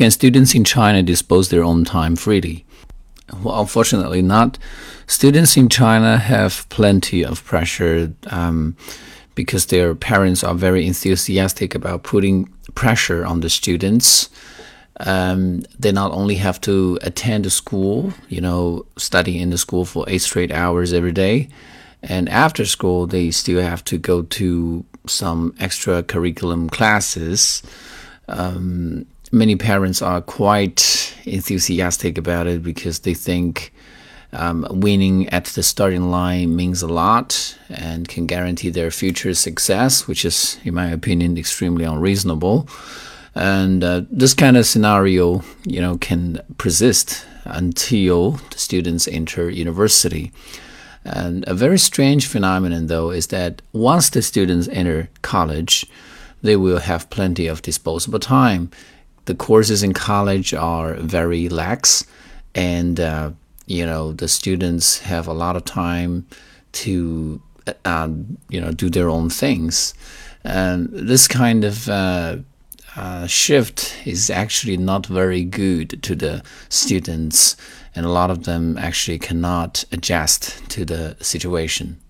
Can students in China dispose their own time freely? Well, unfortunately, not. Students in China have plenty of pressure um, because their parents are very enthusiastic about putting pressure on the students. Um, they not only have to attend the school, you know, study in the school for eight straight hours every day, and after school, they still have to go to some extra curriculum classes. Um, many parents are quite enthusiastic about it because they think um, winning at the starting line means a lot and can guarantee their future success, which is, in my opinion, extremely unreasonable. And uh, this kind of scenario, you know, can persist until the students enter university. And a very strange phenomenon, though, is that once the students enter college, they will have plenty of disposable time. The courses in college are very lax, and uh, you know the students have a lot of time to uh, you know do their own things. And this kind of uh, uh, shift is actually not very good to the students, and a lot of them actually cannot adjust to the situation.